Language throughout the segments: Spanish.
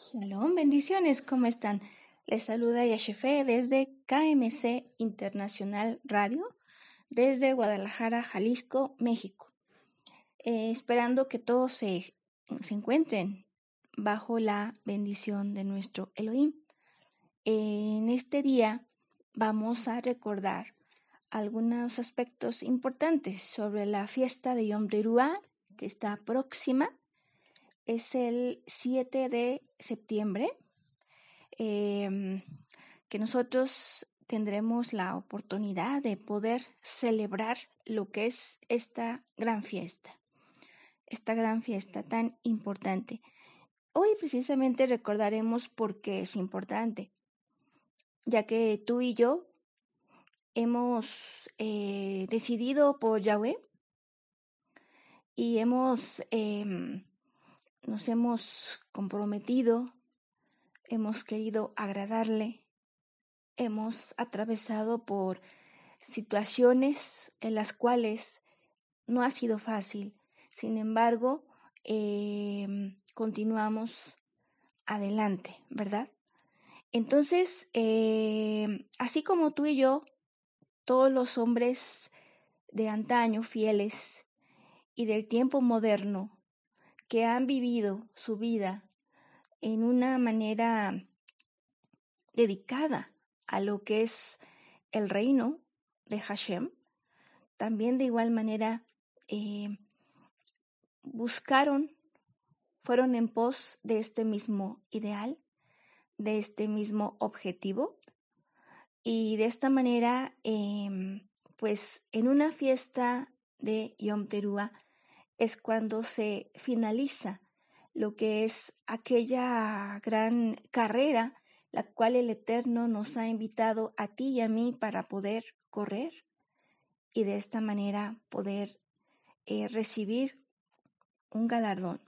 Shalom, bendiciones, ¿cómo están? Les saluda Yashefe desde KMC Internacional Radio, desde Guadalajara, Jalisco, México. Eh, esperando que todos se, se, encuentren bajo la bendición de nuestro Elohim. en este día vamos a recordar algunos aspectos importantes sobre la fiesta de Yom Teruah, que está próxima es el 7 de septiembre, em, que nosotros tendremos la oportunidad de poder celebrar lo que es esta gran fiesta, esta gran fiesta tan importante. Hoy precisamente recordaremos por qué es importante, ya que tú y yo hemos eh, decidido por Yahweh y hemos eh, nos hemos comprometido, hemos querido agradarle, hemos atravesado por situaciones en las cuales no ha sido fácil. Sin embargo, eh, continuamos adelante, ¿verdad? Entonces, eh, así como tú y yo, todos los hombres de antaño fieles y del tiempo moderno, que han vivido su vida en una manera dedicada a lo que es el reino de Hashem, también de igual manera eh, buscaron, fueron en pos de este mismo ideal, de este mismo objetivo, y de esta manera, em, pues en una fiesta de Yom Teruah, es cuando se finaliza lo que es aquella gran carrera la cual el Eterno nos ha invitado a ti y a mí para poder correr y de esta manera poder eh, recibir un galardón.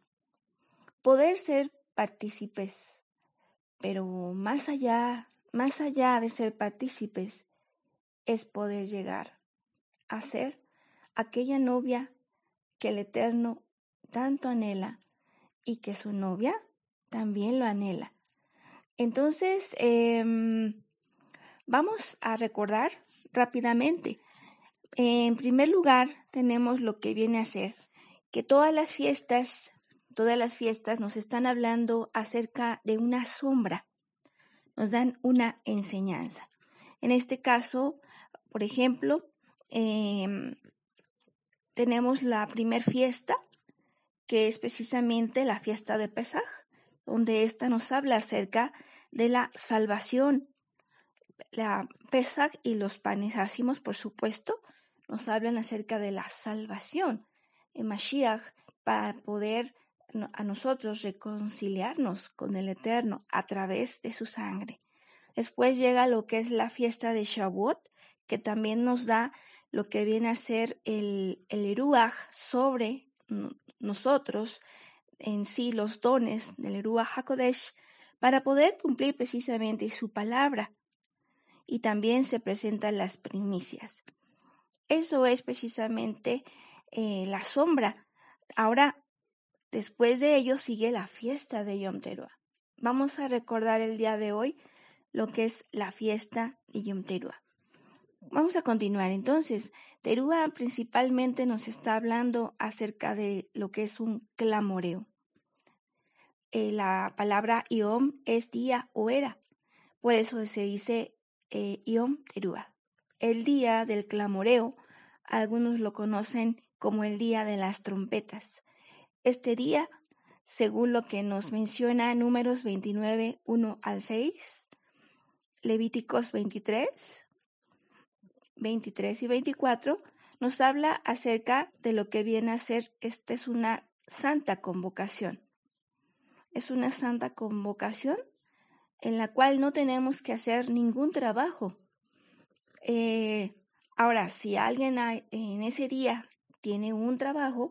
Poder ser partícipes, pero más allá, más allá de ser partícipes, es poder llegar a ser aquella novia que el Eterno tanto anhela y que su novia también lo anhela. Entonces, em, vamos a recordar rápidamente. En primer lugar, tenemos lo que viene a ser que todas las fiestas, todas las fiestas nos están hablando acerca de una sombra, nos dan una enseñanza. En este caso, por ejemplo, eh, tenemos la primer fiesta, que es precisamente la fiesta de Pesaj, donde esta nos habla acerca de la salvación. La Pesaj y los panes ácimos, por supuesto, nos hablan acerca de la salvación en Mashiach para poder a nosotros reconciliarnos con el Eterno a través de su sangre. Después llega lo que es la fiesta de Shavuot, que también nos da lo que viene a ser el, el sobre nosotros, en sí los dones del Eruach HaKodesh, para poder cumplir precisamente su palabra. Y también se presentan las primicias. Eso es precisamente eh, la sombra. Ahora, después de ello sigue la fiesta de Yom Teruah. Vamos a recordar el día de hoy lo que es la fiesta de Yom Teruah. Vamos a continuar. Entonces, Terúa principalmente nos está hablando acerca de lo que es un clamoreo. Eh, la palabra Iom es día o era. Por eso se dice eh, Iom Terúa. El día del clamoreo, algunos lo conocen como el día de las trompetas. Este día, según lo que nos menciona Números 29, 1 al 6, Levíticos 23, 23 y 24 nos habla acerca de lo que viene a ser, esta es una santa convocación. Es una santa convocación en la cual no tenemos que hacer ningún trabajo. Eh, ahora, si alguien en ese día tiene un trabajo,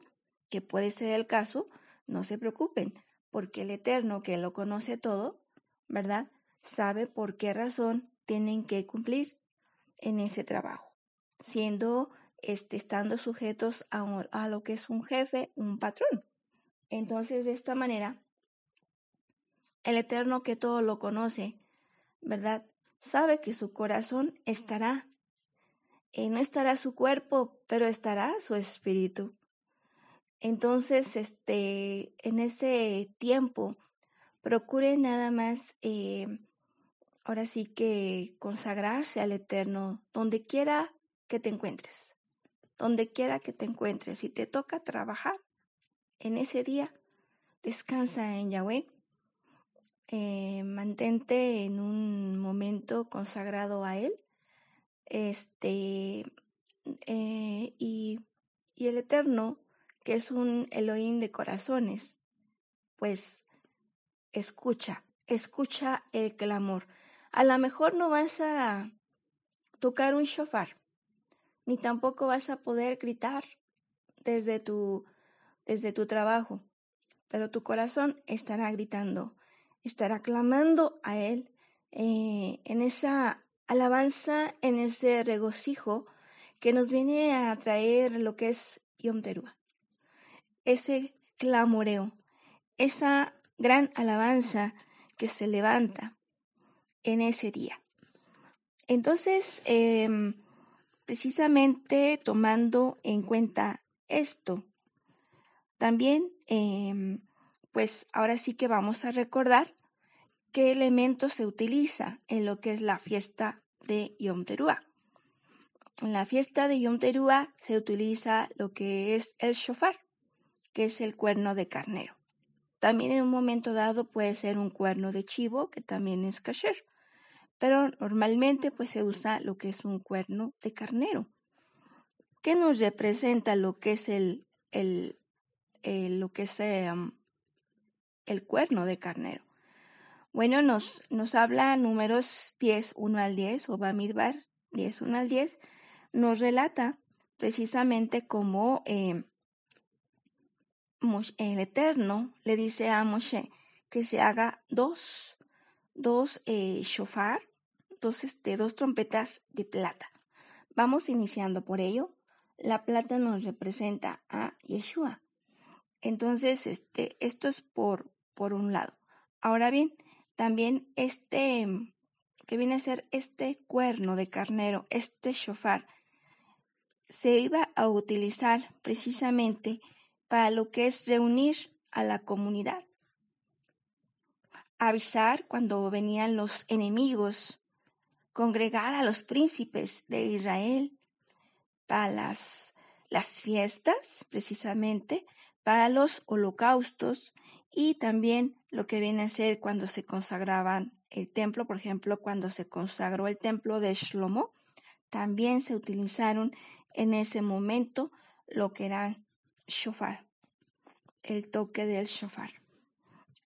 que puede ser el caso, no se preocupen, porque el Eterno, que lo conoce todo, ¿verdad? Sabe por qué razón tienen que cumplir en ese trabajo, siendo, este, estando sujetos a, a lo que es un jefe, un patrón. Entonces, de esta manera, el Eterno que todo lo conoce, ¿verdad? Sabe que su corazón estará. y no estará su cuerpo, pero estará su espíritu. Entonces, este, en ese tiempo, procure nada más, eh, ahora sí que consagrarse al Eterno, donde quiera que te encuentres, donde quiera que te encuentres. Si te toca trabajar en ese día, descansa en Yahweh eh, mantente en un momento consagrado a Él. Este, eh, y, y el Eterno, que es un Elohim de corazones, pues escucha, escucha el clamor. A lo mejor no vas a tocar un shofar, ni tampoco vas a poder gritar desde tu, desde tu trabajo, pero tu corazón estará gritando estará clamando a Él eh, en esa alabanza, en ese regocijo que nos viene a traer lo que es Yom Teruah. Ese clamoreo, esa gran alabanza que se levanta en ese día. Entonces, em, precisamente tomando en cuenta esto, también em, pues ahora sí que vamos a recordar qué elemento se utiliza en lo que es la fiesta de Yom Teruah. En la fiesta de Yom Teruah se utiliza lo que es el shofar, que es el cuerno de carnero. También en un momento dado puede ser un cuerno de chivo, que también es kasher, pero normalmente pues se usa lo que es un cuerno de carnero. ¿Qué nos representa lo que es el, el, lo que es em, el cuerno de carnero. Bueno, nos, nos habla números 10, 1 al 10, o Bamidbar 10, 1 al 10, nos relata precisamente cómo eh, el Eterno le dice a Moshe que se haga dos, dos eh, shofar, dos, este, dos trompetas de plata. Vamos iniciando por ello. La plata nos representa a Yeshua. Entonces, este, esto es por, por un lado. Ahora bien, también este, que viene a ser este cuerno de carnero, este shofar, se iba a utilizar precisamente para lo que es reunir a la comunidad. Avisar cuando venían los enemigos, congregar a los príncipes de Israel para las, las fiestas, precisamente, para los holocaustos y también lo que viene a ser cuando se consagraban el templo, por ejemplo, cuando se consagró el templo de Shlomo, también se utilizaron en ese momento lo que era shofar, el toque del shofar.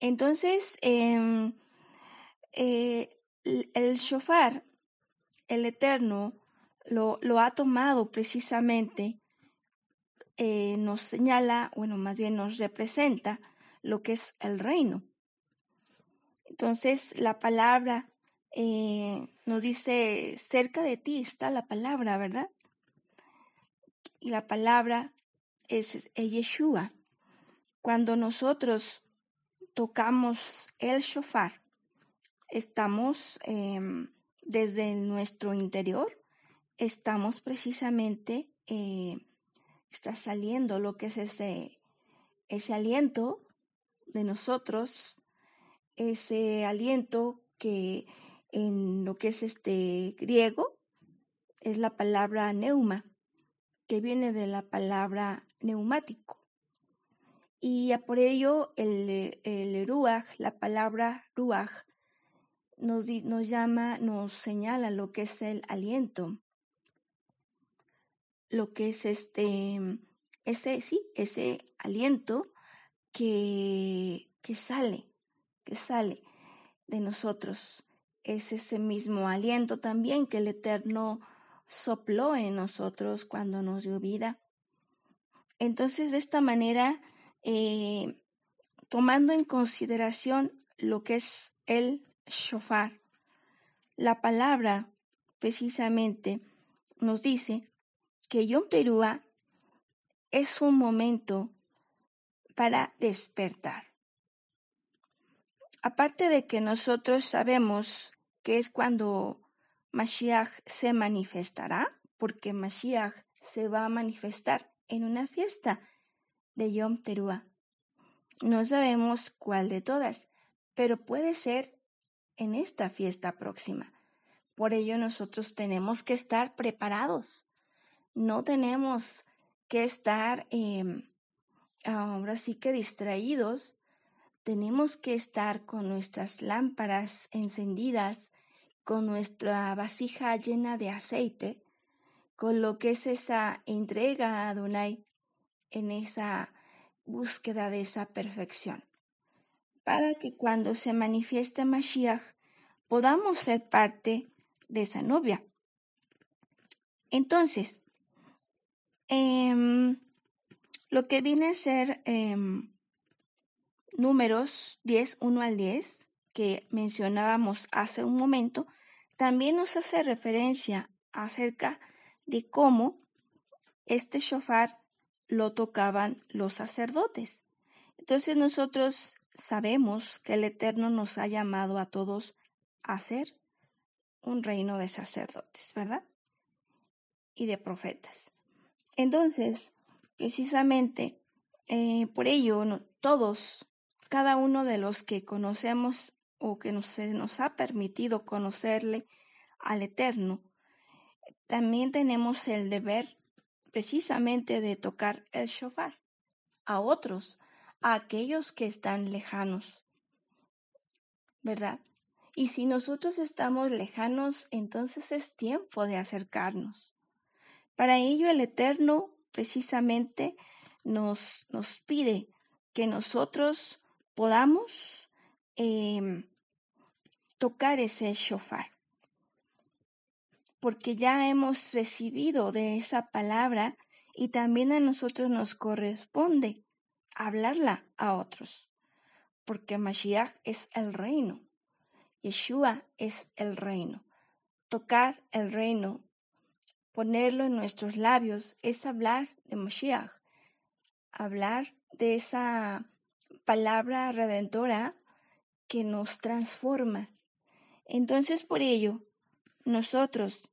Entonces, em, eh, el shofar, el Eterno, lo, ha tomado precisamente eh, nos señala, bueno, más bien nos representa lo que es el reino. Entonces, la palabra eh, nos dice, cerca de ti está la palabra, ¿verdad? Y la palabra es, Yeshua. Cuando nosotros tocamos el shofar, estamos em, desde nuestro interior, estamos precisamente eh, está saliendo lo que es ese, ese aliento de nosotros, ese aliento que en lo que es este griego es la palabra neuma, que viene de la palabra neumático. Y por ello el, el ruach, la palabra ruach, nos, nos llama, nos señala lo que es el aliento lo que es este, ese, sí, ese aliento que, que sale, que sale de nosotros. Es ese mismo aliento también que el Eterno sopló en nosotros cuando nos dio vida. Entonces, de esta manera, eh, tomando en consideración lo que es el shofar, la palabra precisamente nos dice que Yom Teruah es un momento para despertar. aparte de que nosotros sabemos que es cuando Mashiach se manifestará, porque Mashiach se va a manifestar en una fiesta de Yom Teruah. No sabemos cuál de todas, pero puede ser en esta fiesta próxima. Por ello nosotros tenemos que estar preparados. No tenemos que estar em, ahora sí que distraídos. Tenemos que estar con nuestras lámparas encendidas, con nuestra vasija llena de aceite, con lo que es esa entrega a Adonai en esa búsqueda de esa perfección, para que cuando se manifieste Mashiach podamos ser parte de esa novia. Entonces, em, lo que viene a ser em, números 10, 1 al 10, que mencionábamos hace un momento, también nos hace referencia acerca de cómo este shofar lo tocaban los sacerdotes. Entonces nosotros sabemos que el Eterno nos ha llamado a todos a ser un reino de sacerdotes, ¿verdad? Y de profetas. Entonces, precisamente, eh, por ello, todos, cada uno de los que conocemos o que nos, se nos ha permitido conocerle al Eterno, también tenemos el deber precisamente de tocar el shofar a otros, a aquellos que están lejanos, ¿verdad? Y si nosotros estamos lejanos, entonces es tiempo de acercarnos. Para ello el Eterno precisamente nos, nos pide que nosotros podamos em, tocar ese shofar porque ya hemos recibido de esa palabra y también a nosotros nos corresponde hablarla a otros, porque Mashiach es el reino, Yeshua es el reino. Tocar el reino, ponerlo en nuestros labios, es hablar de Mashiach, hablar de esa palabra redentora que nos transforma. Entonces, por ello, nosotros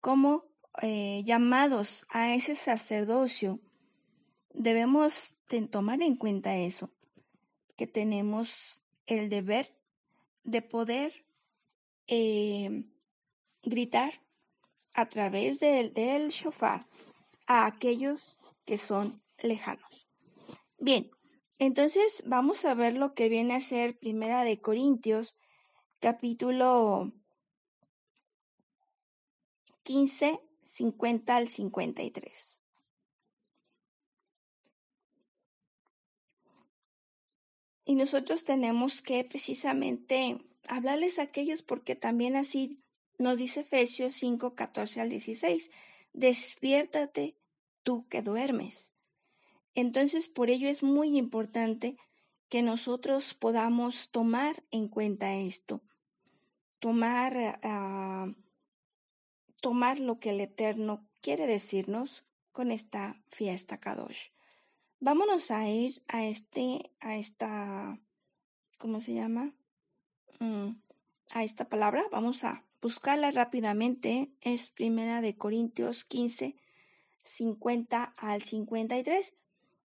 como eh, llamados a ese sacerdocio, debemos tomar en cuenta eso, que tenemos el deber de poder eh, gritar a través del, del shofar a aquellos que son lejanos. Bien, entonces vamos a ver lo que viene a ser Primera de Corintios, capítulo 15, 50 al 53. Y nosotros tenemos que precisamente hablarles a aquellos porque también así nos dice Efesios 5, 14 al 16, despiértate tú que duermes. Entonces, por ello es muy importante que nosotros podamos tomar en cuenta esto, tomar uh, tomar lo que el Eterno quiere decirnos con esta fiesta Kadosh. Vámonos a ir a este, a esta, ¿cómo se llama? Mm, a esta palabra. Vamos a buscarla rápidamente. Es primera de Corintios 15, 50 al 53.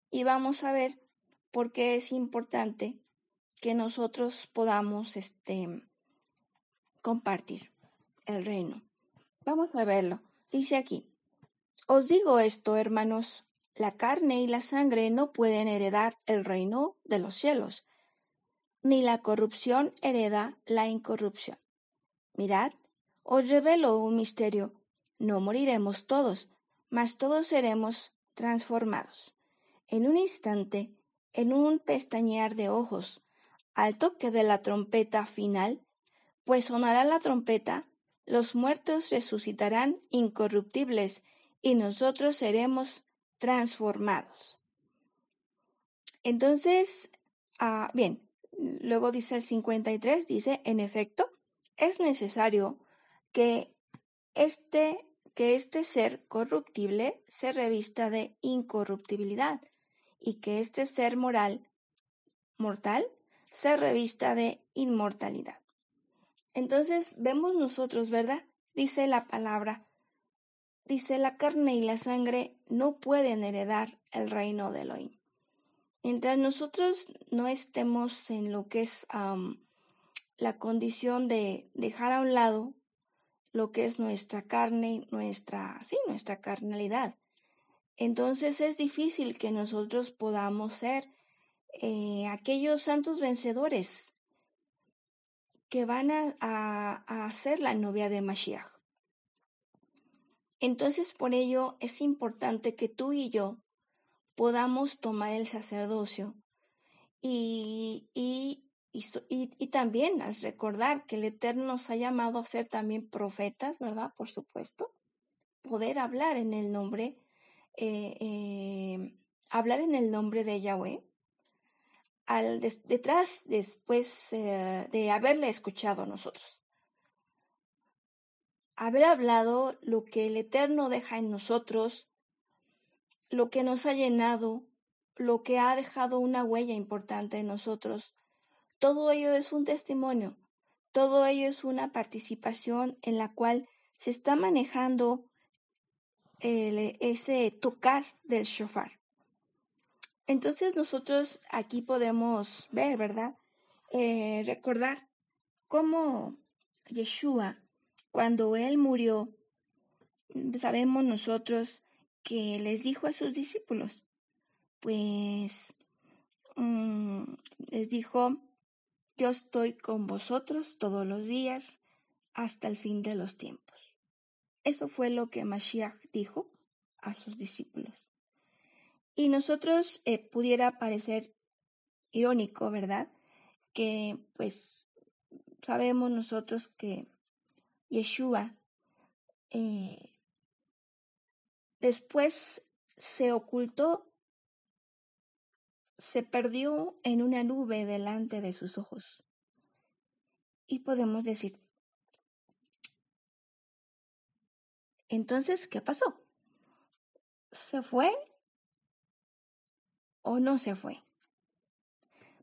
Y vamos a ver por qué es importante que nosotros podamos este, compartir el reino. Vamos a verlo. Dice aquí, os digo esto, hermanos, la carne y la sangre no pueden heredar el reino de los cielos, ni la corrupción hereda la incorrupción. Mirad, os revelo un misterio, no moriremos todos, mas todos seremos transformados. En un instante, en un pestañear de ojos, al toque de la trompeta final, pues sonará la trompeta los muertos resucitarán incorruptibles y nosotros seremos transformados. Entonces, ah, bien, luego dice el 53, dice, en efecto, es necesario que este, que este ser corruptible se revista de incorruptibilidad y que este ser moral, mortal, se revista de inmortalidad. Entonces vemos nosotros, ¿verdad? Dice la palabra, dice la carne y la sangre no pueden heredar el reino de Elohim. Mientras nosotros no estemos en lo que es la condición de dejar a un lado lo que es nuestra carne, nuestra, sí, nuestra carnalidad. Entonces es difícil que nosotros podamos ser eh, aquellos santos vencedores que van a, ser la novia de Mashiach. Entonces por ello es importante que tú y yo podamos tomar el sacerdocio y, y, y, también al recordar que el Eterno nos ha llamado a ser también profetas, ¿verdad? Por supuesto, poder hablar en el nombre, eh, eh, hablar en el nombre de Yahweh, al detrás, después eh, de haberle escuchado a nosotros. Haber hablado lo que el Eterno deja en nosotros, lo que nos ha llenado, lo que ha dejado una huella importante en nosotros, todo ello es un testimonio, todo ello es una participación en la cual se está manejando ese tocar del shofar. Entonces nosotros aquí podemos ver, ¿verdad? Eh, recordar cómo Yeshua, cuando él murió, sabemos nosotros que les dijo a sus discípulos, pues mm, les dijo, yo estoy con vosotros todos los días hasta el fin de los tiempos. Eso fue lo que Mashiach dijo a sus discípulos. Y nosotros eh, pudiera parecer irónico, ¿verdad? Que pues sabemos nosotros que Yeshua eh, después se ocultó se perdió en una nube delante de sus ojos. Y podemos decir, entonces, ¿qué pasó? ¿Se fue o no se fue?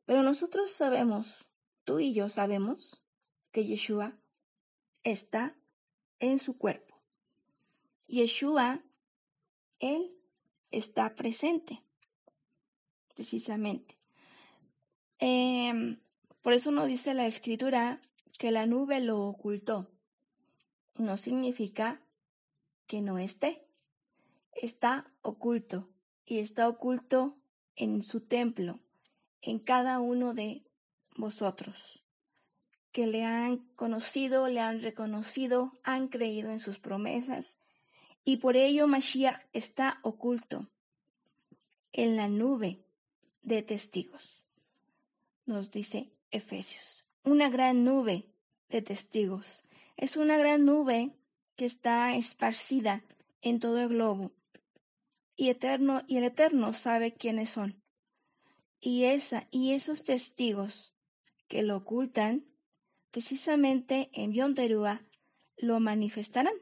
Pero nosotros sabemos, tú y yo sabemos, que Yeshua está en su cuerpo. Yeshua, Él está presente precisamente. Em, por eso no dice la escritura que la nube lo ocultó. No significa que no esté. Está oculto y está oculto en su templo, en cada uno de vosotros, que le han conocido, le han reconocido, han creído en sus promesas, y por ello Mashiach está oculto en la nube de testigos. Nos dice Efesios. Una gran nube de testigos. Es una gran nube que está esparcida en todo el globo. Y eterno y el eterno sabe quiénes son. Y esa y esos testigos que lo ocultan precisamente en Bionterúa lo manifestarán.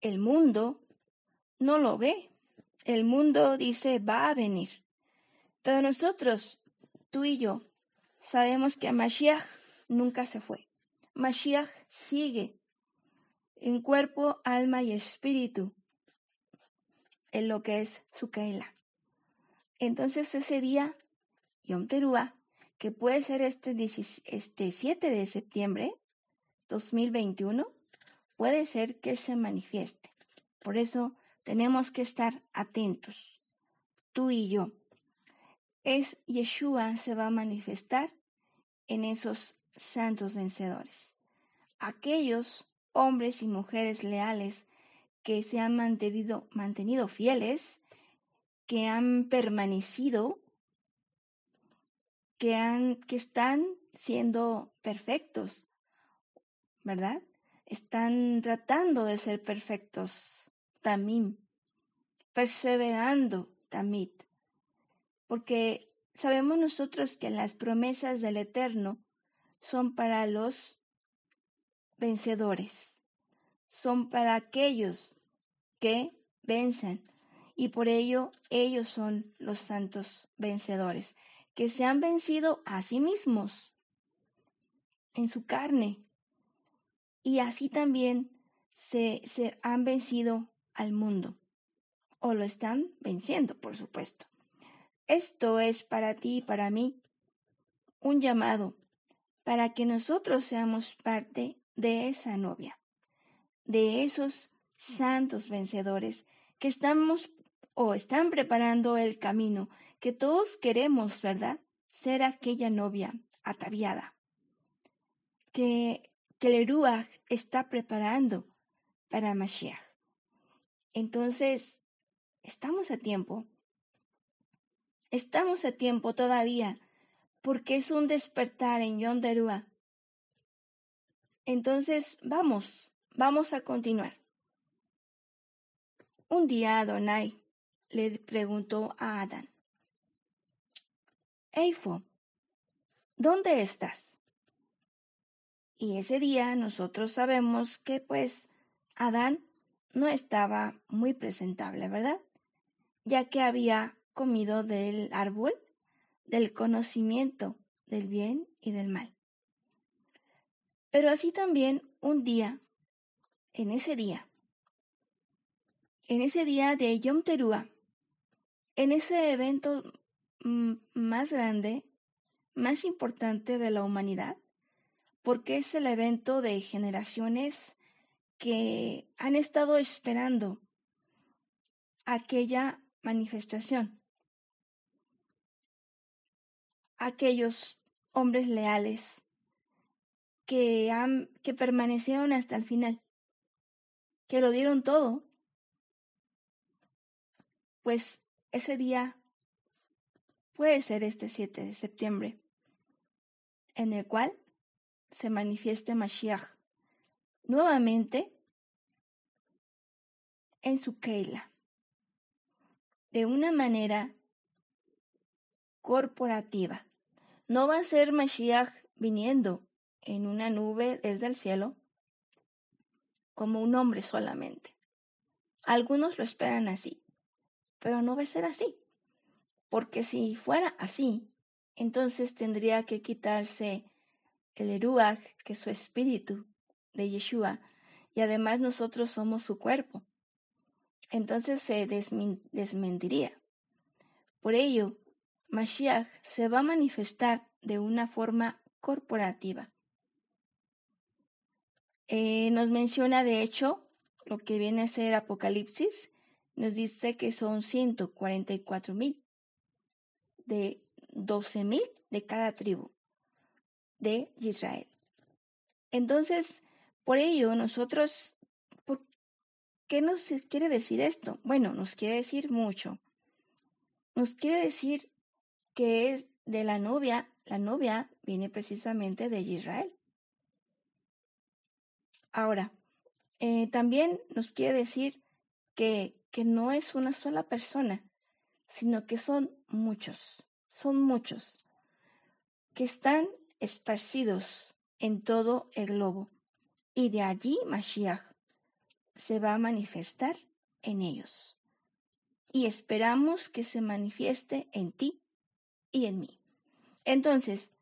El mundo no lo ve. El mundo dice va a venir. Pero nosotros, tú y yo, sabemos que Mashiach nunca se fue. Mashiach sigue en cuerpo, alma y espíritu en lo que es su Keila. Entonces ese día, Yom Teruah, que puede ser este, este 7 de septiembre 2021, puede ser que se manifieste. Por eso tenemos que estar atentos, tú y yo es Yeshua se va a manifestar en esos santos vencedores. Aquellos hombres y mujeres leales que se han mantenido, mantenido fieles, que han permanecido, que, han, que están siendo perfectos, ¿verdad? Están tratando de ser perfectos, tamim, perseverando, tamit porque sabemos nosotros que las promesas del Eterno son para los vencedores, son para aquellos que vencen y por ello ellos son los santos vencedores, que se han vencido a sí mismos en su carne y así también se, se han vencido al mundo o lo están venciendo, por supuesto. Esto es para ti y para mí un llamado para que nosotros seamos parte de esa novia, de esos santos vencedores que estamos o están preparando el camino que todos queremos, ¿verdad? Ser aquella novia ataviada que, que el Ruach está preparando para Mashiach. Entonces, estamos a tiempo. Estamos a tiempo todavía, porque es un despertar en Yonderua. Entonces, vamos, vamos a continuar. Un día Adonai le preguntó a Adán, Eifo, ¿dónde estás? Y ese día nosotros sabemos que pues Adán no estaba muy presentable, ¿verdad? Ya que había comido del árbol del conocimiento del bien y del mal. Pero así también un día, en ese día, en ese día de Yom Teruah, en ese evento mm, más grande, más importante de la humanidad, porque es el evento de generaciones que han estado esperando aquella manifestación. Aquellos hombres leales que, permanecieron hasta el final, que lo dieron todo, pues ese día puede ser este 7 de septiembre, en el cual se manifieste Mashiach nuevamente en su Keila, de una manera corporativa. No va a ser Mashiach viniendo en una nube desde el cielo como un hombre solamente. Algunos lo esperan así, pero no va a ser así, porque si fuera así, entonces tendría que quitarse el Eruach, que es su espíritu, de Yeshua, y además nosotros somos su cuerpo. Entonces se desmentiría. Por ello, Mashiach se va a manifestar de una forma corporativa. Eh, nos menciona, de hecho, lo que viene a ser Apocalipsis, nos dice que son 144 mil, de 12 mil de cada tribu de Israel. Entonces, por ello, nosotros, ¿por qué nos quiere decir esto? Bueno, nos quiere decir mucho. Nos quiere decir que es de la novia, la novia viene precisamente de Israel. Ahora, eh, también nos quiere decir que, que no es una sola persona, sino que son muchos, son muchos, que están esparcidos en todo el globo y de allí Mashiach se va a manifestar en ellos. Y esperamos que se manifieste en ti y en mí. Entonces,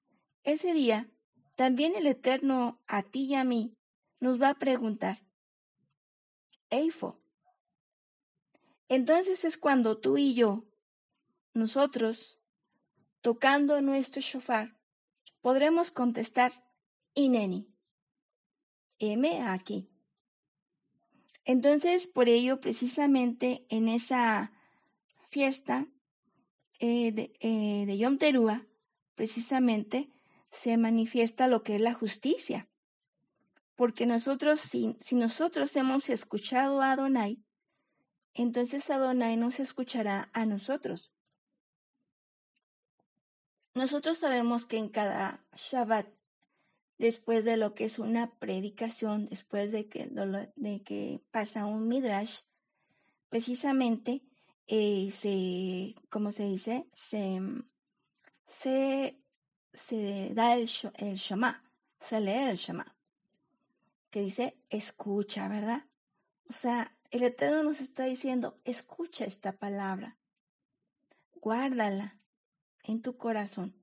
ese día, también el Eterno a ti y a mí nos va a preguntar, Eifo. Entonces es cuando tú y yo, nosotros, tocando nuestro shofar, podremos contestar, Ineni. M aquí. Entonces, por ello, precisamente en esa fiesta eh, de, eh, de, Yom precisamente se manifiesta lo que es la justicia. Porque nosotros, si, si nosotros hemos escuchado a Adonai, entonces Adonai nos escuchará a nosotros. Nosotros sabemos que en cada Shabbat después de lo que es una predicación, después de que, pasa un midrash, precisamente eh, se, ¿cómo se dice? Se, se, se da el, el shema, se lee el shema, que dice escucha, ¿verdad? O sea, el Eterno nos está diciendo, escucha esta palabra, guárdala, en tu corazón,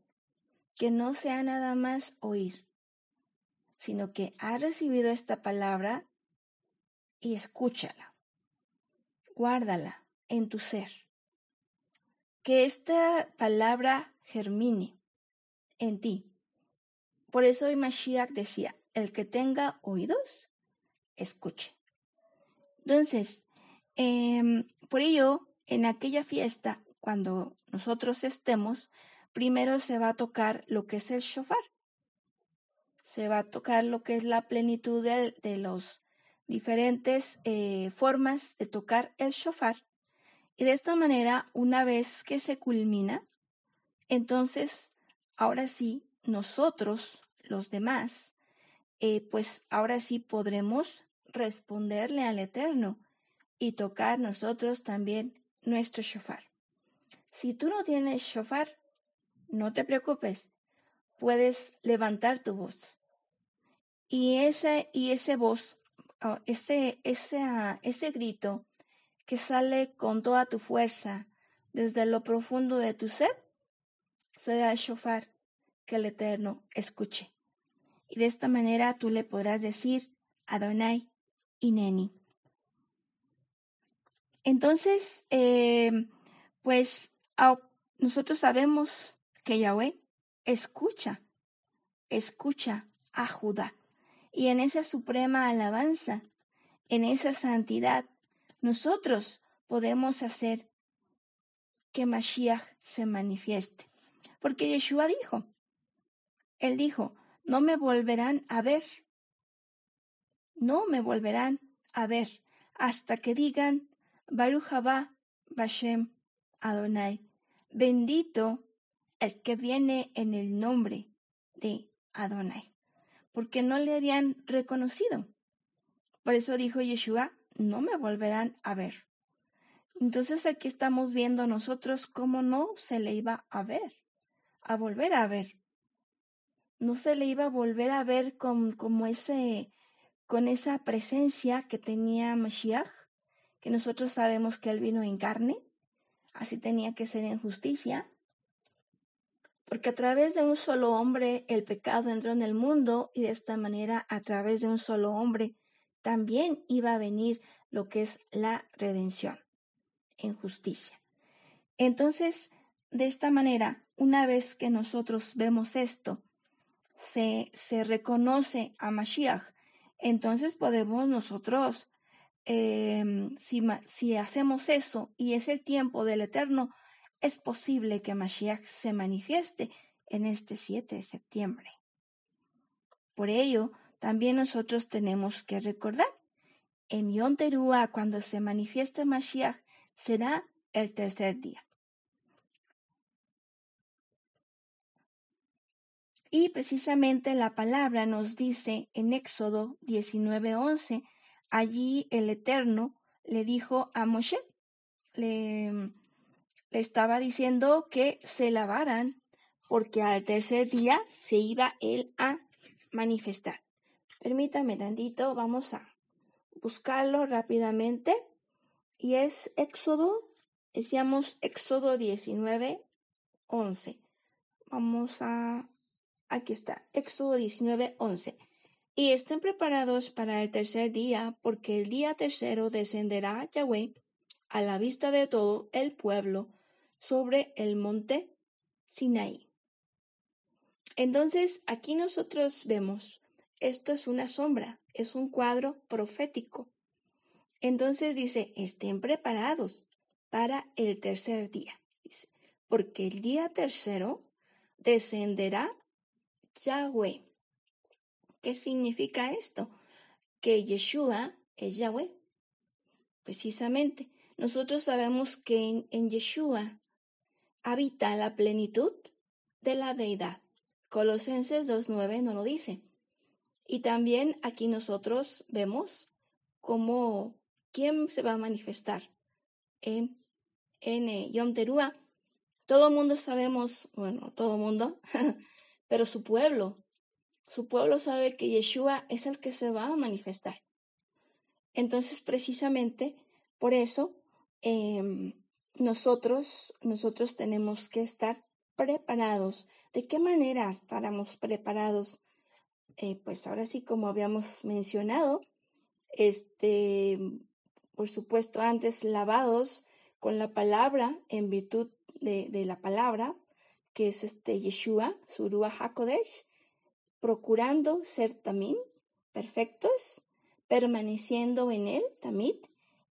que no sea nada más oír, sino que has recibido esta palabra y escúchala, guárdala en tu ser. Que esta palabra germine en ti. Por eso hoy Mashiach decía, el que tenga oídos, escuche. Entonces, em, por ello, en aquella fiesta, cuando nosotros estemos, primero se va a tocar lo que es el shofar. Se va a tocar lo que es la plenitud de, de los diferentes eh, formas de tocar el shofar. Y de esta manera, una vez que se culmina, entonces, ahora sí, nosotros, los demás, eh, pues ahora sí podremos responderle al Eterno y tocar nosotros también nuestro shofar. Si tú no tienes shofar, no te preocupes, puedes levantar tu voz. Y ese, y ese voz, ese, ese, ese grito que sale con toda tu fuerza desde lo profundo de tu ser, será el shofar que el Eterno escuche. Y de esta manera tú le podrás decir Adonai y Neni. Entonces, eh, pues nosotros sabemos que Yahweh escucha, escucha a Judá. Y en esa suprema alabanza, en esa santidad, nosotros podemos hacer que Mashiach se manifieste. Porque Yeshua dijo, él dijo, no me volverán a ver, no me volverán a ver hasta que digan Baruch haba Bashem Adonai, bendito el que viene en el nombre de Adonai, porque no le habían reconocido. Por eso dijo Yeshua, no me volverán a ver. Entonces aquí estamos viendo nosotros cómo no se le iba a ver, a volver a ver no se le iba a volver a ver con, como ese, con esa presencia que tenía Mashiach, que nosotros sabemos que él vino en carne, así tenía que ser en justicia, porque a través de un solo hombre el pecado entró en el mundo y de esta manera a través de un solo hombre también iba a venir lo que es la redención en justicia. Entonces, de esta manera, una vez que nosotros vemos esto, se, se reconoce a Mashiach, entonces podemos nosotros, em, si, si hacemos eso y es el tiempo del Eterno, es posible que Mashiach se manifieste en este 7 de septiembre. Por ello, también nosotros tenemos que recordar, en Yom cuando se manifieste Mashiach, será el tercer día. Y precisamente la palabra nos dice en Éxodo 19:11, allí el Eterno le dijo a Moshe, le, le estaba diciendo que se lavaran porque al tercer día se iba él a manifestar. Permítame tantito, vamos a buscarlo rápidamente. Y es Éxodo, decíamos Éxodo 19, 11. Vamos a Aquí está, Éxodo 19, 11. Y estén preparados para el tercer día, porque el día tercero descenderá Yahweh a la vista de todo el pueblo sobre el monte Sinaí. Entonces, aquí nosotros vemos, esto es una sombra, es un cuadro profético. Entonces dice, estén preparados para el tercer día. porque el día tercero descenderá Yahweh. ¿Qué significa esto? Que Yeshua es Yahweh. Precisamente, nosotros sabemos que en, Yeshua habita la plenitud de la deidad. Colosenses 2.9 no lo dice. Y también aquí nosotros vemos cómo, quién se va a manifestar en, en eh, Yom Teruah. Todo mundo sabemos, bueno, todo mundo, pero su pueblo, su pueblo sabe que Yeshua es el que se va a manifestar. Entonces, precisamente por eso, em, nosotros, nosotros tenemos que estar preparados. ¿De qué manera estaremos preparados? Eh, pues ahora sí, como habíamos mencionado, este, por supuesto, antes lavados con la palabra, en virtud de, de la palabra, que es este Yeshua, Surua HaKodesh, procurando ser también perfectos, permaneciendo en él, tamid,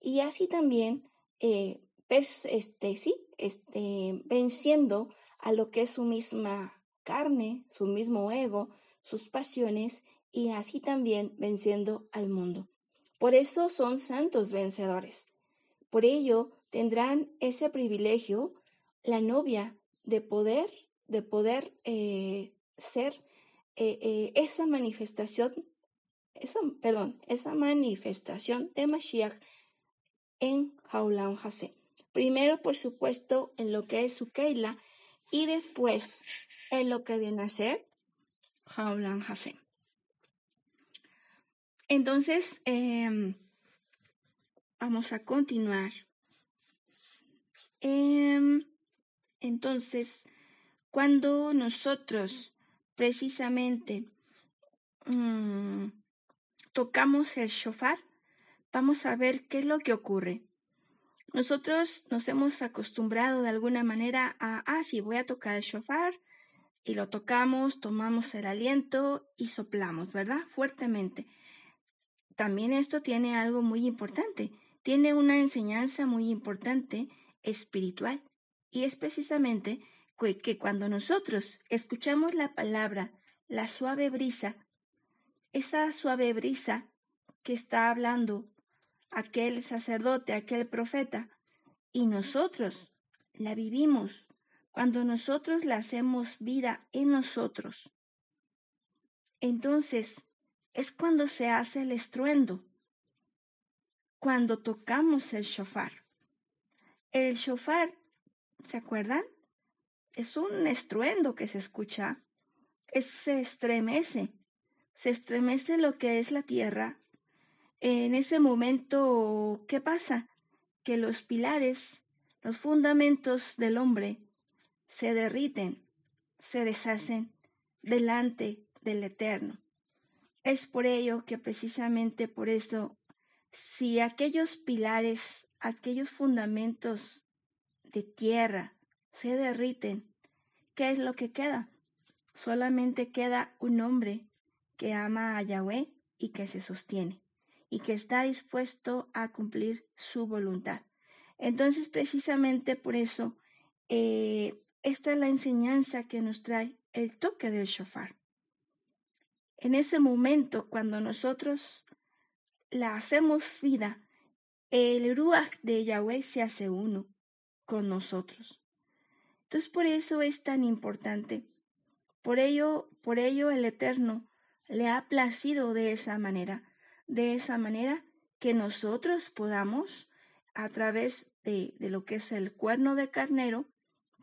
y así también, eh, este, sí, este, venciendo a lo que es su misma carne, su mismo ego, sus pasiones, y así también venciendo al mundo. Por eso son santos vencedores. Por ello tendrán ese privilegio, la novia, de poder, de poder eh, ser eh, eh, esa manifestación, esa, perdón, esa manifestación de Mashiach en Haulam Hase. Primero, por supuesto, en lo que es su Keila y después en lo que viene a ser Haulam Hase. Entonces, em, vamos a continuar. Em, entonces, cuando nosotros precisamente mm, tocamos el shofar, vamos a ver qué es lo que ocurre. Nosotros nos hemos acostumbrado de alguna manera a, ah, sí, voy a tocar el shofar, y lo tocamos, tomamos el aliento y soplamos, ¿verdad? Fuertemente. También esto tiene algo muy importante, tiene una enseñanza muy importante espiritual y es precisamente que cuando nosotros escuchamos la palabra, la suave brisa, esa suave brisa que está hablando aquel sacerdote, aquel profeta, y nosotros la vivimos, cuando nosotros la hacemos vida en nosotros, entonces es cuando se hace el estruendo, cuando tocamos el shofar. El shofar, ¿se acuerdan? Es un estruendo que se escucha, es, se estremece, se estremece lo que es la tierra. En ese momento, ¿qué pasa? Que los pilares, los fundamentos del hombre, se derriten, se deshacen delante del Eterno. Es por ello que precisamente por eso, si aquellos pilares, aquellos fundamentos tierra se derriten, ¿qué es lo que queda? Solamente queda un hombre que ama a Yahweh y que se sostiene y que está dispuesto a cumplir su voluntad. Entonces, precisamente por eso, eh, esta es la enseñanza que nos trae el toque del shofar. En ese momento, cuando nosotros la hacemos vida, el ruach de Yahweh se hace uno con nosotros. Entonces por eso es tan importante. Por ello, por ello el Eterno le ha placido de esa manera, de esa manera que nosotros podamos, a través de, de lo que es el cuerno de carnero,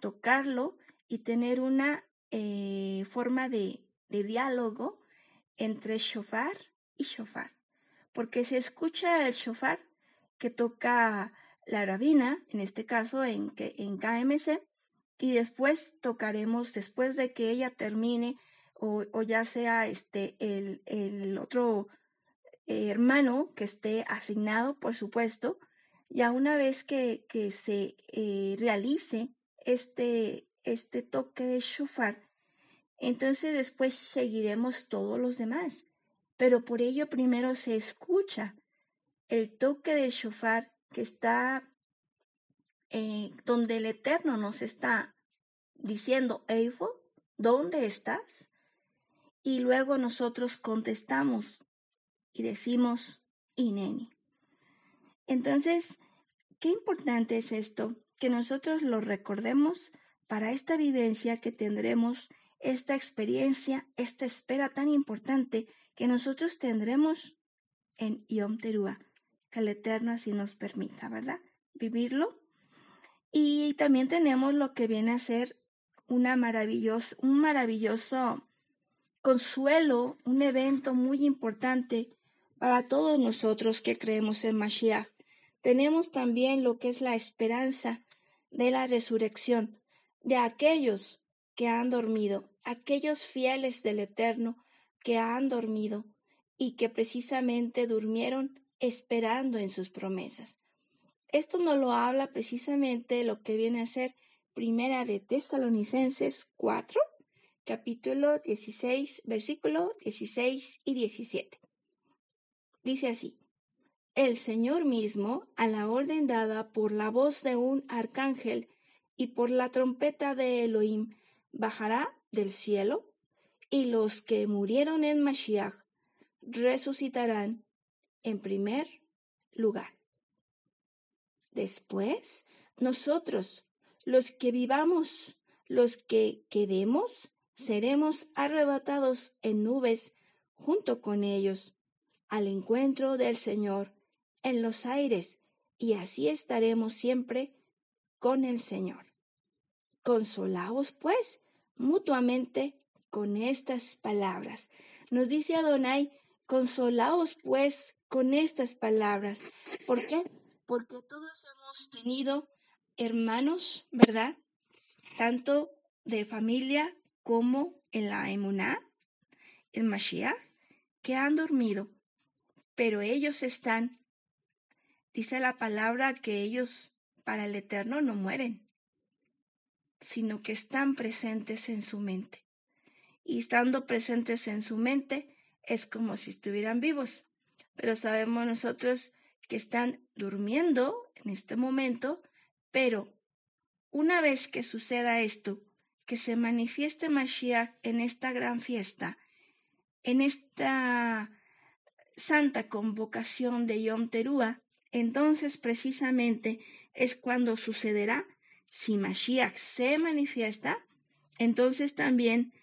tocarlo y tener una eh, forma de, de diálogo entre shofar y shofar, porque se escucha el shofar que toca la rabina, en este caso en, en KMC, y después tocaremos, después de que ella termine, o, ya sea este, el, el otro hermano que esté asignado, por supuesto, ya una vez que, que se eh, realice este, este toque de shofar, entonces después seguiremos todos los demás. Pero por ello primero se escucha el toque del shofar que está eh, donde el Eterno nos está diciendo, Eifo, ¿dónde estás? Y luego nosotros contestamos y decimos, Ineni. Entonces, qué importante es esto, que nosotros lo recordemos para esta vivencia que tendremos esta experiencia, esta espera tan importante que nosotros tendremos en Yom Teruah, que el Eterno así nos permita, ¿verdad? Vivirlo. Y también tenemos lo que viene a ser una maravilloso, un maravilloso consuelo, un evento muy importante para todos nosotros que creemos en Mashiach. Tenemos también lo que es la esperanza de la resurrección de aquellos que han dormido, aquellos fieles del Eterno que han dormido y que precisamente durmieron esperando en sus promesas. Esto nos lo habla precisamente lo que viene a ser Primera de Tesalonicenses 4, capítulo 16, versículo 16 y 17. Dice así, el Señor mismo, a la orden dada por la voz de un arcángel y por la trompeta de Elohim, bajará del cielo, y los que murieron en Mashiach resucitarán en primer lugar. Después, nosotros, los que vivamos, los que quedemos, seremos arrebatados en nubes junto con ellos al encuentro del Señor en los aires, y así estaremos siempre con el Señor. Consolaos, pues, mutuamente con estas palabras. Nos dice Adonai, consolaos, pues, con estas palabras. ¿Por qué? Porque todos hemos tenido hermanos, ¿verdad? Tanto de familia como en la Emuná, el Mashiach, que han dormido, pero ellos están Dice la palabra que ellos para el eterno no mueren, sino que están presentes en su mente. Y estando presentes en su mente es como si estuvieran vivos. Pero sabemos nosotros que están durmiendo en este momento, pero una vez que suceda esto, que se manifieste Mashiach en esta gran fiesta, en esta santa convocación de Yom Teruah, entonces precisamente es cuando sucederá, si Mashiach se manifiesta, entonces también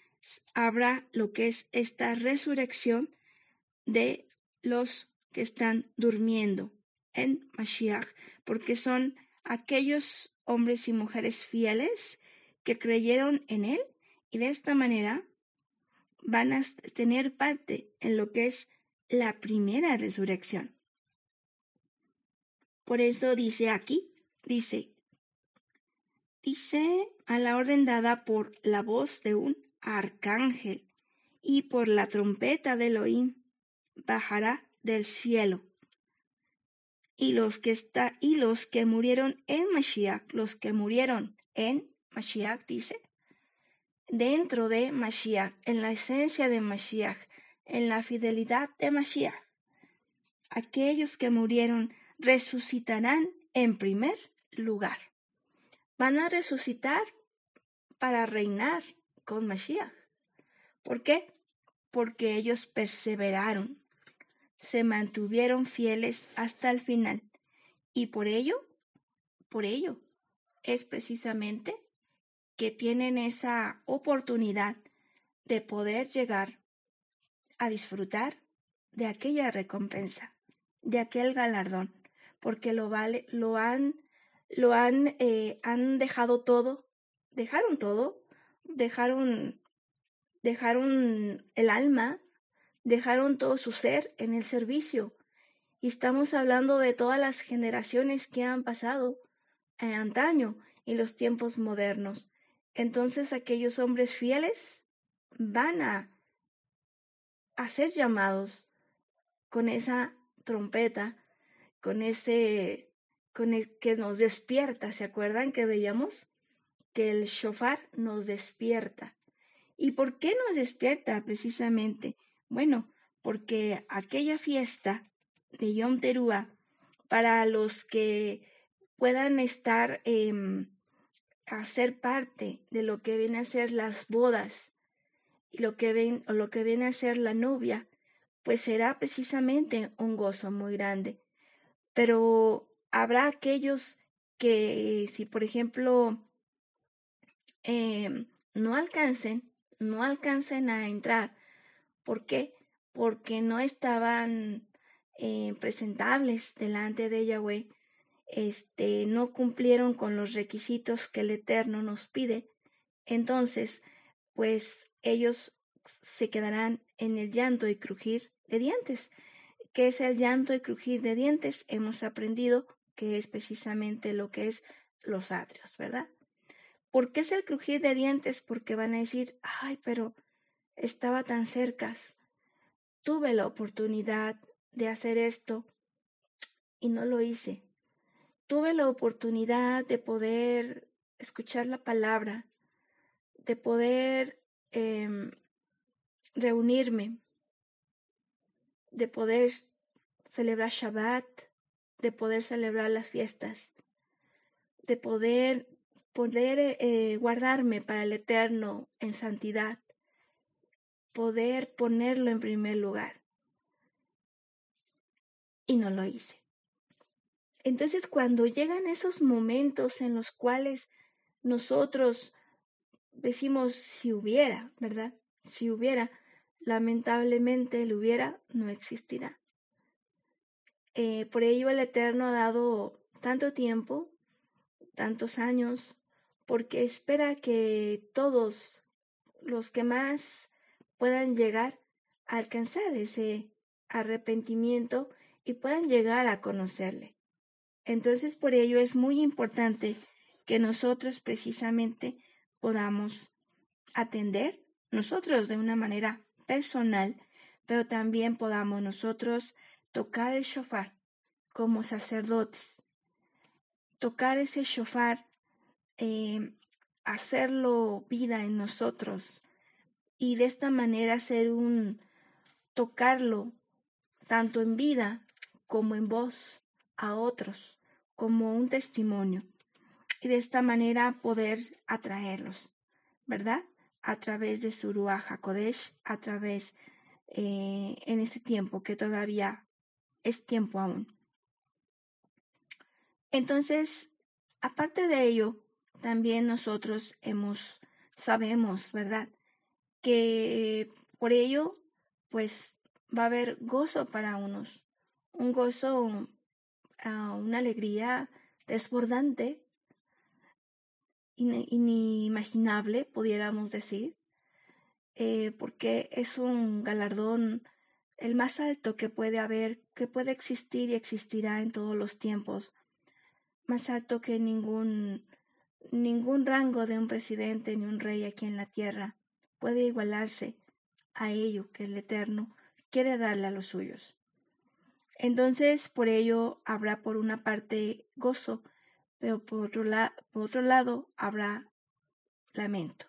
habrá lo que es esta resurrección de los que están durmiendo en Mashiach, porque son aquellos hombres y mujeres fieles que creyeron en Él y de esta manera van a tener parte en lo que es la primera resurrección. Por eso dice aquí, dice, dice a la orden dada por la voz de un arcángel y por la trompeta de Elohim bajará del cielo. Y los que está, y los que murieron en Mashiach, los que murieron en Mashiach, dice, dentro de Mashiach, en la esencia de Mashiach, en la fidelidad de Mashiach, aquellos que murieron resucitarán en primer lugar. Van a resucitar para reinar con Mashiach. ¿Por qué? Porque ellos perseveraron, se mantuvieron fieles hasta el final. Y por ello, por ello, es precisamente que tienen esa oportunidad de poder llegar a disfrutar de aquella recompensa, de aquel galardón porque lo vale, lo han, lo han, eh, han dejado todo, dejaron todo, dejaron, dejaron el alma, dejaron todo su ser en el servicio. Y estamos hablando de todas las generaciones que han pasado en antaño y los tiempos modernos. Entonces aquellos hombres fieles van a, a ser llamados con esa trompeta con ese, con el que nos despierta. ¿Se acuerdan que veíamos? Que el shofar nos despierta. ¿Y por qué nos despierta precisamente? Bueno, porque aquella fiesta de Yom Teruah, para los que puedan estar eh, a ser parte de lo que viene a ser las bodas y lo que ven o lo que viene a ser la novia, pues será precisamente un gozo muy grande pero habrá aquellos que si por ejemplo em, no alcancen, no alcancen a entrar. ¿Por qué? Porque no estaban eh, presentables delante de Yahweh, este, no cumplieron con los requisitos que el Eterno nos pide. Entonces, pues ellos se quedarán en el llanto y crujir de dientes que es el llanto y crujir de dientes, hemos aprendido que es precisamente lo que es los atrios, ¿verdad? ¿Por qué es el crujir de dientes? Porque van a decir, ay, pero estaba tan cerca. Tuve la oportunidad de hacer esto y no lo hice. Tuve la oportunidad de poder escuchar la palabra, de poder em, reunirme, de poder celebrar Shabbat, de poder celebrar las fiestas, de poder, poder eh, guardarme para el eterno en santidad, poder ponerlo en primer lugar. Y no lo hice. Entonces cuando llegan esos momentos en los cuales nosotros decimos si hubiera, ¿verdad? Si hubiera, lamentablemente el hubiera no existirá. Eh, por ello el Eterno ha dado tanto tiempo, tantos años, porque espera que todos los que más puedan llegar a alcanzar ese arrepentimiento y puedan llegar a conocerle. Entonces, por ello es muy importante que nosotros precisamente podamos atender, nosotros de una manera personal, pero también podamos nosotros tocar el shofar como sacerdotes, tocar ese shofar, eh, hacerlo vida en nosotros y de esta manera hacer un tocarlo tanto en vida como en voz a otros, como un testimonio y de esta manera poder atraerlos, ¿verdad? A través de su Ruach HaKodesh, a través eh, en este tiempo que todavía es tiempo aún. Entonces, aparte de ello, también nosotros hemos, sabemos, ¿verdad? Que por ello, pues va a haber gozo para unos, un gozo, ah, una alegría desbordante inimaginable, pudiéramos decir, eh, porque es un galardón el más alto que puede haber, que puede existir y existirá en todos los tiempos, más alto que ningún, ningún rango de un presidente ni un rey aquí en la tierra puede igualarse a ello que el Eterno quiere darle a los suyos. Entonces, por ello habrá por una parte gozo, pero por otro, por otro lado habrá lamento.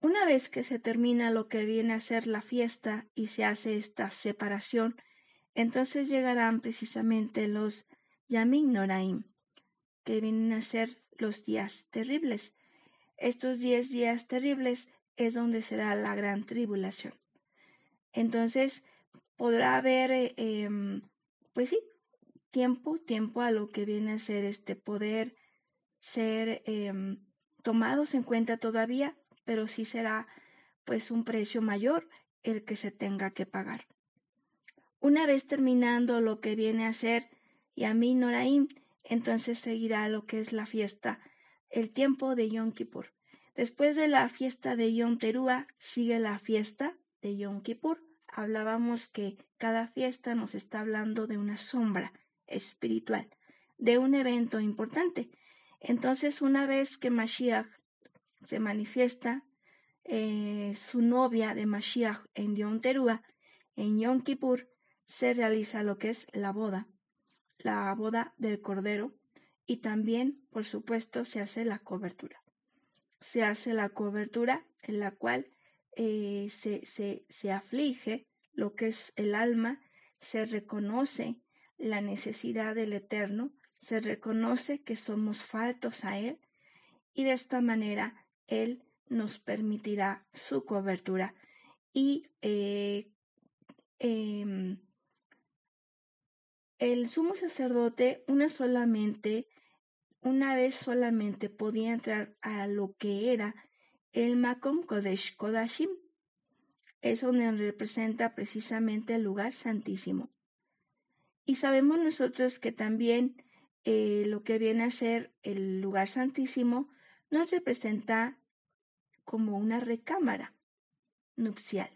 Una vez que se termina lo que viene a ser la fiesta y se hace esta separación, entonces llegarán precisamente los Yamin Noraim, que vienen a ser los días terribles. Estos diez días terribles es donde será la gran tribulación. Entonces podrá haber, eh, em, pues sí, tiempo, tiempo a lo que viene a ser este poder ser em, tomados en cuenta todavía, pero sí será pues un precio mayor el que se tenga que pagar. Una vez terminando lo que viene a ser Yamin Noraim, entonces seguirá lo que es la fiesta, el tiempo de Yom Kippur. Después de la fiesta de Yom Teruah sigue la fiesta de Yom Kippur. Hablábamos que cada fiesta nos está hablando de una sombra, espiritual de un evento importante. Entonces, una vez que Mashiach se manifiesta, eh, su novia de Mashiach en Yom Teruah, en Yom Kippur, se realiza lo que es la boda, la boda del Cordero, y también, por supuesto, se hace la cobertura. Se hace la cobertura en la cual eh, se, se, se aflige lo que es el alma, se reconoce la necesidad del Eterno, se reconoce que somos faltos a Él y de esta manera Él nos permitirá su cobertura. Y eh, em, el sumo sacerdote una solamente, una vez solamente podía entrar a lo que era el Makom Kodesh Kodashim. Es donde representa precisamente el lugar santísimo. Y sabemos nosotros que también eh, lo que viene a ser el lugar santísimo nos representa como una recámara nupcial.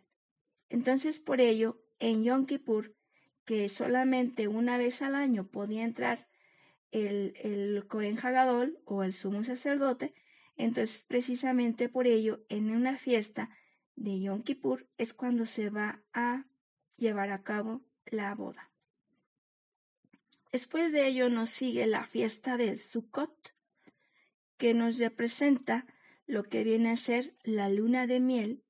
Entonces, por ello, en Yom Kippur, que solamente una vez al año podía entrar el, el Cohen o el sumo sacerdote. Entonces, precisamente por ello, en una fiesta de Yom Kippur es cuando se va a llevar a cabo la boda. Después de ello nos sigue la fiesta del Sukkot, que nos representa lo que viene a ser la luna de miel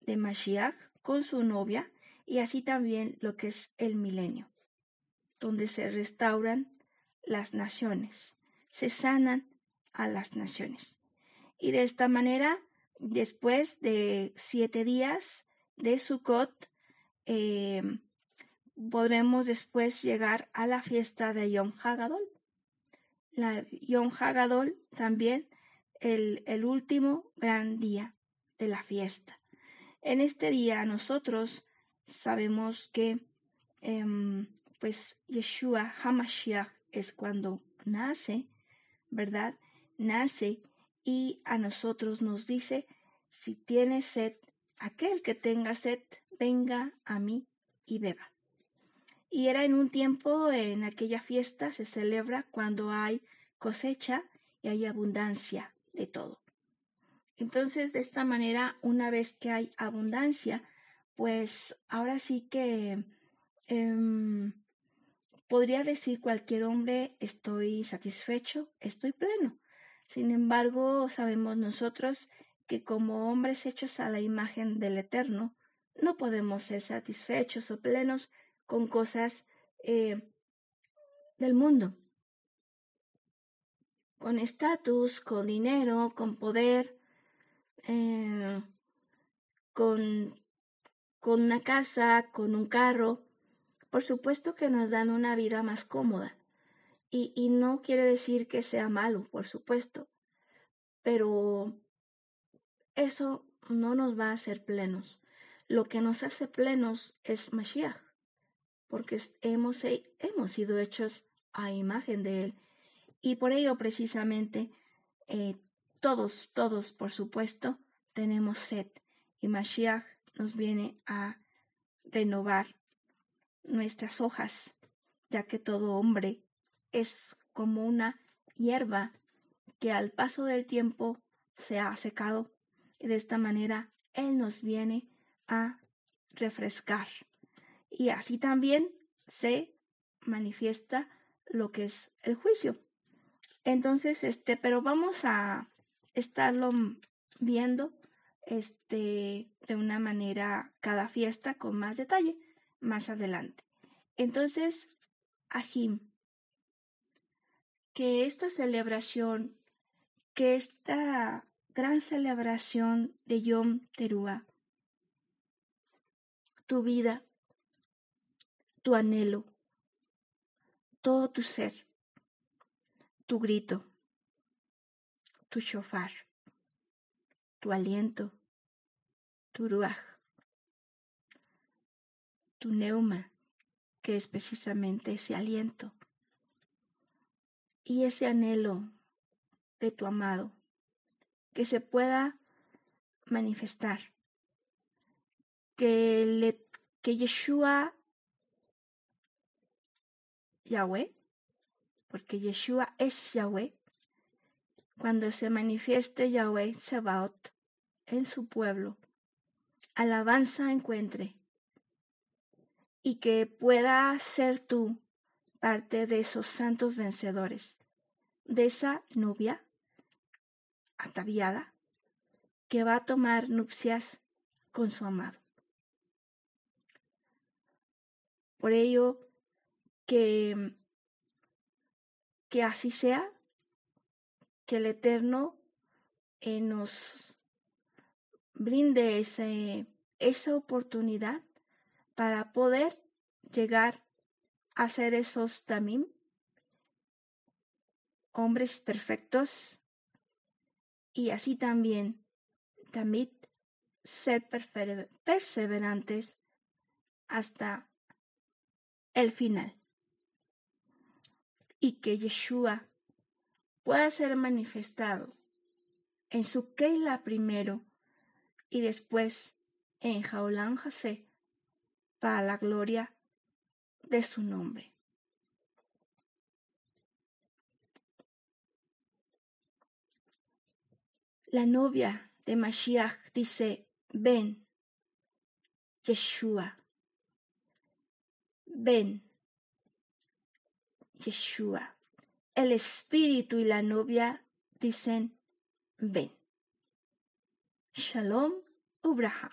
de Mashiach con su novia y así también lo que es el milenio, donde se restauran las naciones, se sanan a las naciones. Y de esta manera, después de siete días de Sukkot, eh, podremos después llegar a la fiesta de Yom Hagadol. La Yom Hagadol también el, el último gran día de la fiesta. En este día nosotros sabemos que em, pues Yeshua Hamashiach es cuando nace, ¿verdad? Nace y a nosotros nos dice, si tiene sed, aquel que tenga sed, venga a mí y beba. Y era en un tiempo, en aquella fiesta se celebra cuando hay cosecha y hay abundancia de todo. Entonces, de esta manera, una vez que hay abundancia, pues ahora sí que em, podría decir cualquier hombre, estoy satisfecho, estoy pleno. Sin embargo, sabemos nosotros que como hombres hechos a la imagen del Eterno, no podemos ser satisfechos o plenos con cosas eh, del mundo, con estatus, con dinero, con poder, eh, con, con una casa, con un carro. Por supuesto que nos dan una vida más cómoda. Y, y no quiere decir que sea malo, por supuesto. Pero eso no nos va a hacer plenos. Lo que nos hace plenos es Mashiach porque hemos, hemos sido hechos a imagen de Él. Y por ello precisamente eh, todos, todos, por supuesto, tenemos sed. Y Mashiach nos viene a renovar nuestras hojas, ya que todo hombre es como una hierba que al paso del tiempo se ha secado. Y de esta manera Él nos viene a refrescar y así también se manifiesta lo que es el juicio. Entonces, este, pero vamos a estarlo viendo este de una manera cada fiesta con más detalle más adelante. Entonces, Ajim, que esta celebración, que esta gran celebración de Yom Teruah, tu vida tu anhelo, todo tu ser, tu grito, tu shofar, tu aliento, tu ruaj, tu neuma, que es precisamente ese aliento, y ese anhelo de tu amado, que se pueda manifestar, que, le, que Yeshua Yahweh, porque Yeshua es Yahweh, cuando se manifieste Yahweh Sebaot en su pueblo, alabanza encuentre y que pueda ser tú parte de esos santos vencedores, de esa novia ataviada que va a tomar nupcias con su amado. Por ello, que, que así sea, que el Eterno eh, nos brinde esa oportunidad para poder llegar a ser esos tamim, hombres perfectos, y así también, también ser perseverantes hasta el final. Y que Yeshua pueda ser manifestado en su Keila primero y después en Jaolán José para la gloria de su nombre. La novia de Mashiach dice, ven, Yeshua, ven, Yeshua. El espíritu y la novia dicen, ven. Shalom Ubraha.